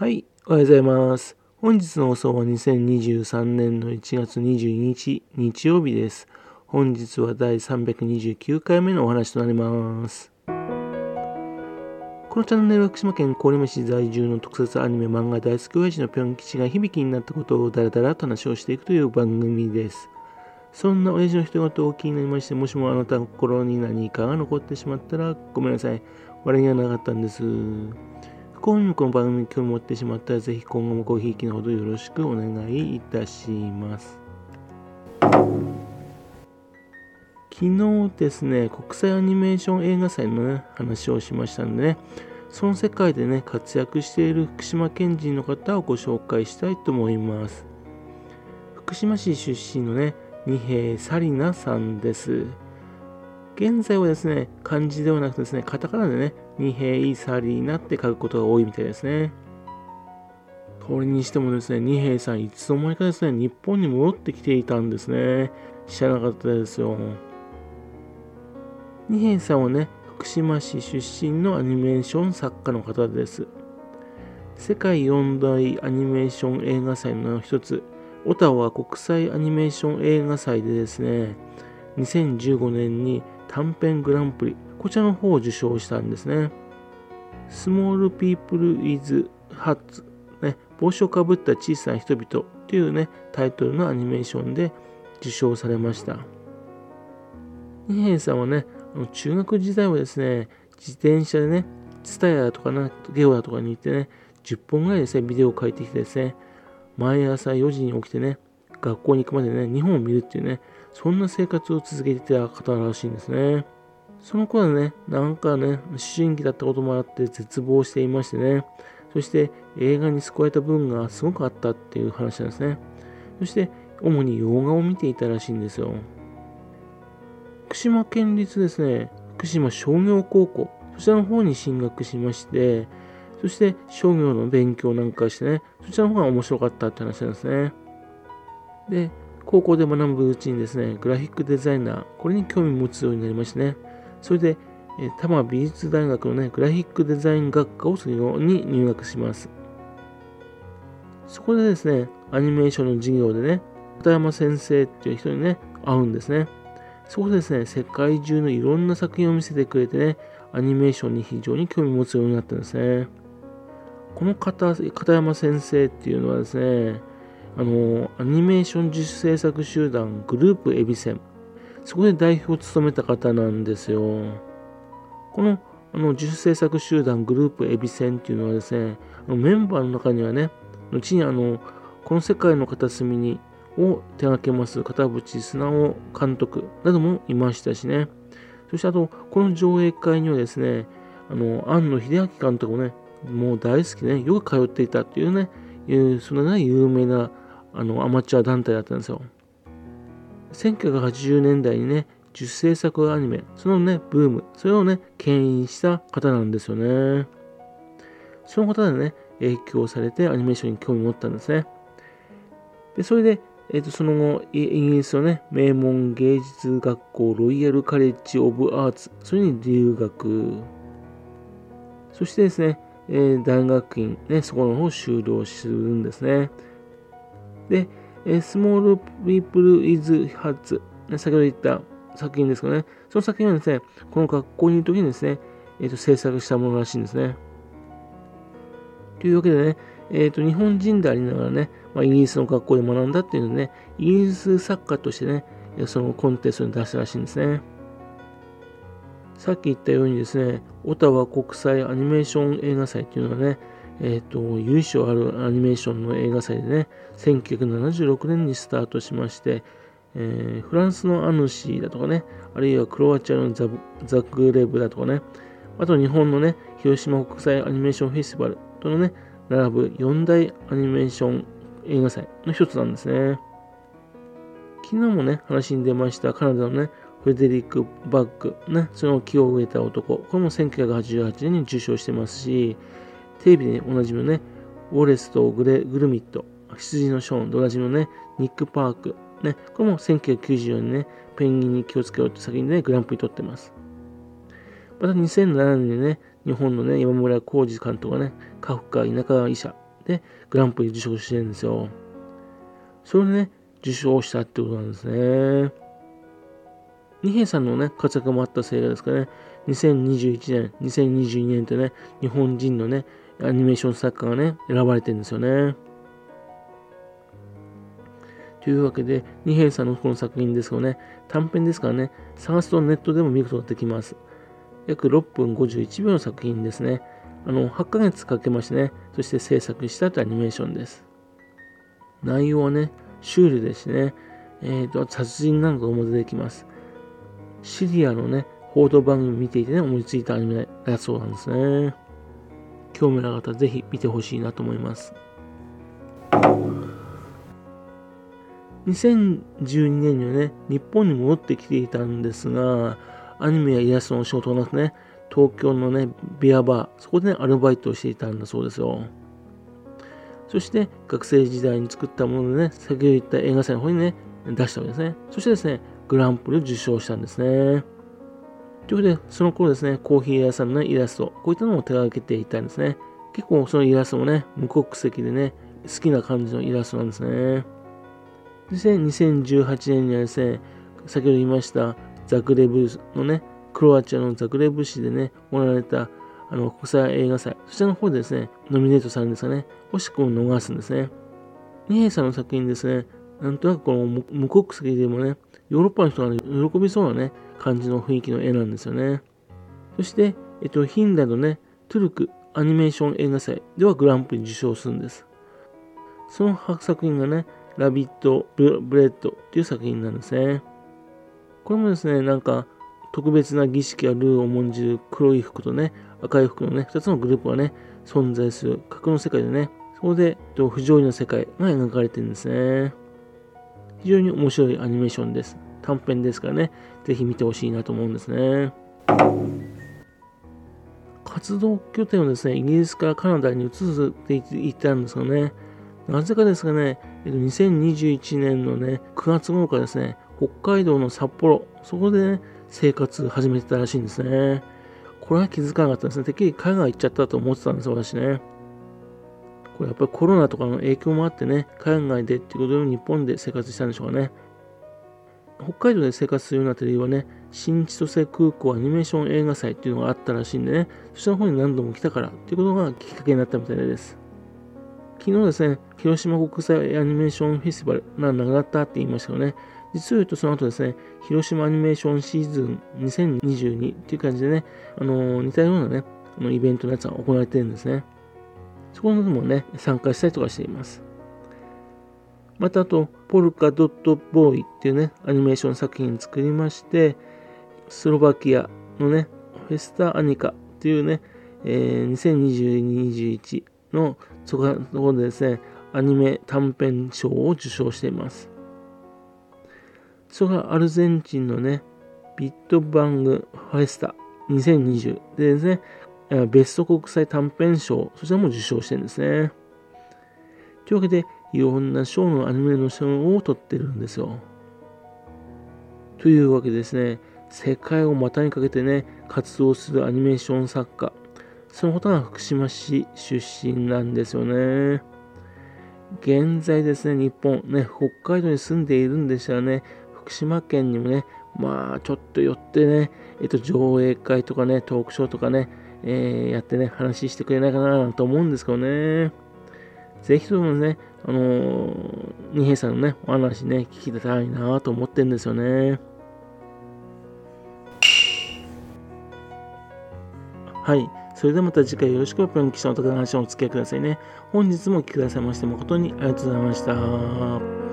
はい、おはようございます。本日の放送は2023年の1月22日、日曜日です。本日は第329回目のお話となります。このチャンネルは福島県郡山市在住の特撮アニメ漫画大好き親父のぴょん吉が響きになったことをだらだらと話をしていくという番組です。そんな親父の人事を気になりまして、もしもあなたの心に何かが残ってしまったらごめんなさい。笑いがなかったんです。不幸にもこの番組に興味持ってしまったら、ぜひ今後もごひいきのほどよろしくお願いいたします。昨日ですね、国際アニメーション映画祭のね、話をしましたんでね、その世界でね、活躍している福島県人の方をご紹介したいと思います。福島市出身のね、二瓶紗理奈さんです。現在はですね、漢字ではなくてですね、カタカナでね、二瓶紗理奈って書くことが多いみたいですね。それにしてもですね、二瓶さん、いつの間にかですね、日本に戻ってきていたんですね。知らなかったですよ。二瓶さんはね、福島市出身のアニメーション作家の方です。世界四大アニメーション映画祭の一つ、オタワ国際アニメーション映画祭でですね、2015年に短編グランプリ、こちらの方を受賞したんですね。スモールピープルイズハッツ、ね、帽子をかぶった小さな人々というね、タイトルのアニメーションで受賞されました。二瓶さんはね、中学時代はですね、自転車でね、ツタヤとかな、ゲオヤとかに行ってね、10本ぐらいですね、ビデオを書いてきてですね、毎朝4時に起きてね、学校に行くまでね、日本を見るっていうね、そんな生活を続けてた方らしいんですね。その頃はね、なんかね、思春期だったこともあって絶望していましてね、そして映画に救われた分がすごくあったっていう話なんですね。そして、主に洋画を見ていたらしいんですよ。福島県立ですね、福島商業高校、そちらの方に進学しまして、そして商業の勉強なんかしてね、そちらの方が面白かったって話なんですね。で、高校で学ぶうちにですね、グラフィックデザイナー、これに興味を持つようになりましてね、それで、え、多摩美術大学のね、グラフィックデザイン学科を卒業に入学します。そこでですね、アニメーションの授業でね、片山先生っていう人にね、会うんですね。そこでですね、世界中のいろんな作品を見せてくれてね、アニメーションに非常に興味を持つようになったんですね。この片片山先生っていうのはですね、あの、アニメーション自主制作集団グループエビセン。そこで代表を務めた方なんですよ。このあの自主制作集団グループエビセンっていうのはですね、あのメンバーの中にはね、後にあの、この世界の片隅にを手掛けます片渕素直監督などもいましたしね。そしてあと、この上映会にはですね、あの、庵野秀明監督もね、もう大好きでね、よく通っていたっていうね、いうそんなね、有名なあのアマチュア団体だったんですよ。1980年代にね、自主制作アニメ、そのね、ブーム、それをね、牽引した方なんですよね。その方でね、影響されてアニメーションに興味を持ったんですね。で、それで、えー、とその後、イギリスのね、名門芸術学校ロイヤルカレッジ・オブ・アーツ、それに留学。そしてですね、えー、大学院、ね、そこの方を修了するんですね。で、スモール・ピープル・イズ・ハッツ、先ほど言った作品ですかね。その作品はですね、この学校にいる時にですね、えー、と制作したものらしいんですね。というわけでね、えー、と日本人でありながらね、まあ、イギリスの学校で学んだっていうのでね、イギリス作家としてね、そのコンテストに出したらしいんですね。さっき言ったようにですね、オタワ国際アニメーション映画祭っていうのはね、えっ、ー、と、由緒あるアニメーションの映画祭でね、1976年にスタートしまして、えー、フランスのアヌシーだとかね、あるいはクロアチアのザザグレブだとかね、あと日本のね、広島国際アニメーションフェスティバルとのね、並ぶ4大アニメーション映画祭の一つなんですね。昨日もね、話に出ましたカナダのね、フレデリック・バッグ、ね、その木を植えた男、これも1988年に受賞してますし、テレビでおなじみのね、ウォレスとグレグルミット、羊のショーンでおなじのね、ニック・パーク、ね、これも1994年ね、ペンギンに気をつけようって先にね、グランプリ取ってます。また2007年にね、日本のね、山村浩二監督がね、カフカ田舎医者、でグランプリ受賞してるんですよ。それでね、受賞したってことなんですね。二平さんのね、活躍もあったせいですかね、2021年、2022年とね、日本人のね、アニメーション作家がね、選ばれてるんですよね。というわけで、二平さんのこの作品ですけどね、短編ですからね、探すとネットでも見ることができます。約6分51秒の作品ですね。あの、8ヶ月かけましてね、そして制作したとアニメーションです。内容はね、シュールですしね、え、ー、と、殺人なんかも出てきます。シリアのね、報道番組見ていてね、思いついたアニメだそうなんですね。興味のある方、ぜひ見てほしいなと思います。2012年にはね、日本に戻ってきていたんですが、アニメやイラストの仕事がなくね、東京のね、ビアバー、そこでね、アルバイトをしていたんだそうですよ。そして学生時代に作ったものでね、先ほど言った映画祭の方にね、出したわけですね。そしてですね、グランプリを受賞したんですね。ということで、その頃ですね、コーヒー屋さんのイラスト、こういったのも手掛けていたんですね。結構そのイラストもね、無国籍でね、好きな感じのイラストなんですね。で、2018年にはですね、先ほど言いましたザグレブのね、クロアチアのザグレブ市でね、行われたあの国際映画祭、そちらの方でですね、ノミネートされるんですがね、惜しくも逃すんですね。二平さんの作品ですね、なんとなくこの無国籍でもね、ヨーロッパの人が、ね、喜びそうなね、感じの雰囲気の絵なんですよね。そして、えっと、ヒンダのね、トゥルクアニメーション映画祭ではグランプリ受賞するんです。その作品がね、ラビット・ブレッドっていう作品なんですね。これもですね、なんか特別な儀式やルールを重んじる黒い服とね、赤い服のね、2つのグループがね、存在する架空の世界でね、そこでと不条理の世界が描かれてるんですね。非常に面白いアニメーションです。短編ですからね、ぜひ見てほしいなと思うんですね。活動拠点をですね、イギリスからカナダに移していったんですよね。なぜかですかね、2021年のね、9月頃からですね、北海道の札幌、そこでね、生活始めてたらしいんですね。これは気づかなかったですね。てっきり海外行っちゃったと思ってたんです、私ね。これやっぱりコロナとかの影響もあってね、海外でっていうことで日本で生活したんでしょうかね。北海道で生活するようになった理由はね、新千歳空港アニメーション映画祭っていうのがあったらしいんでね、そちらの方に何度も来たからっていうことがきっかけになったみたいです。昨日ですね、広島国際アニメーションフェスティバルがなくなったって言いましたよね。実を言うとその後ですね、広島アニメーションシーズン2022っていう感じでね、あのー、似たようなね、あのイベントのやつが行われてるんですね。そこのもね、参加したりとかしています。またあと、ポルカドットボーイっていうね、アニメーション作品作りまして、スロバキアのね、フェスタアニカっていうね、えー、2022-21のそこでですね、アニメ短編賞を受賞しています。それがアルゼンチンのね、ビットバングフェスタ2020でですね、ベスト国際短編賞、そちらも受賞してるんですね。というわけで、いろんな賞のアニメの賞を取ってるんですよ。というわけですね、世界を股にかけてね、活動するアニメーション作家、そのことが福島市出身なんですよね。現在ですね、日本、ね、北海道に住んでいるんでしたらね、福島県にもね、まあ、ちょっと寄ってね、えっと、上映会とかね、トークショーとかね、えー、やってね、話してくれないかなと思うんですけどね。ぜひともね、あのー、二平さんのね、お話ね、聞きたいなと思ってるんですよね。はい。それではまた次回よろしくおぴょん記者の高橋のお付き合いくださいね。本日もお聴きくださいまして誠にありがとうございました。